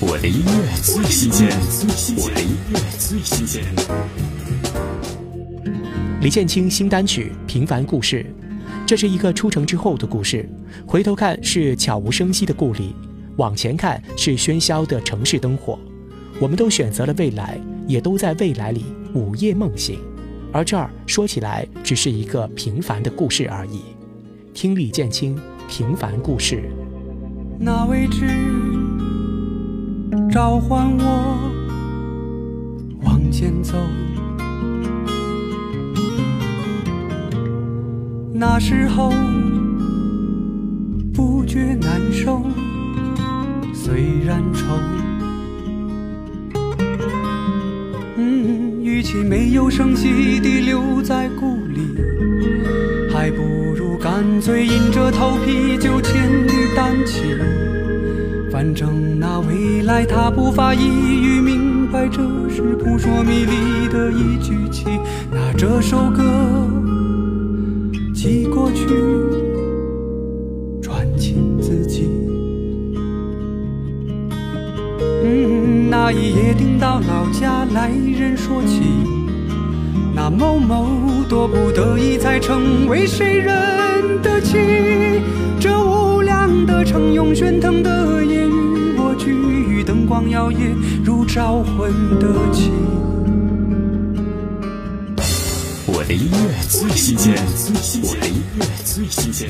我的音乐最新鲜，我的音乐最新鲜。李建清新单曲《平凡故事》，这是一个出城之后的故事。回头看是悄无声息的故里，往前看是喧嚣的城市灯火。我们都选择了未来，也都在未来里午夜梦醒。而这儿说起来，只是一个平凡的故事而已。听李建清《平凡故事》。那位置召唤我往前走，那时候不觉难受，虽然愁。嗯，与其没有声息地留在故里，还不如干脆硬着头皮就千里来他不发一语明白，这是扑朔迷离的一句情。拿这首歌寄过去，传情自己。嗯，那一夜听到老家来人说起，那某某多不得已才成为谁人的妻。这无量的城涌喧腾的光摇曳如招魂的旗。我的音乐最新鲜，我的音乐最新鲜。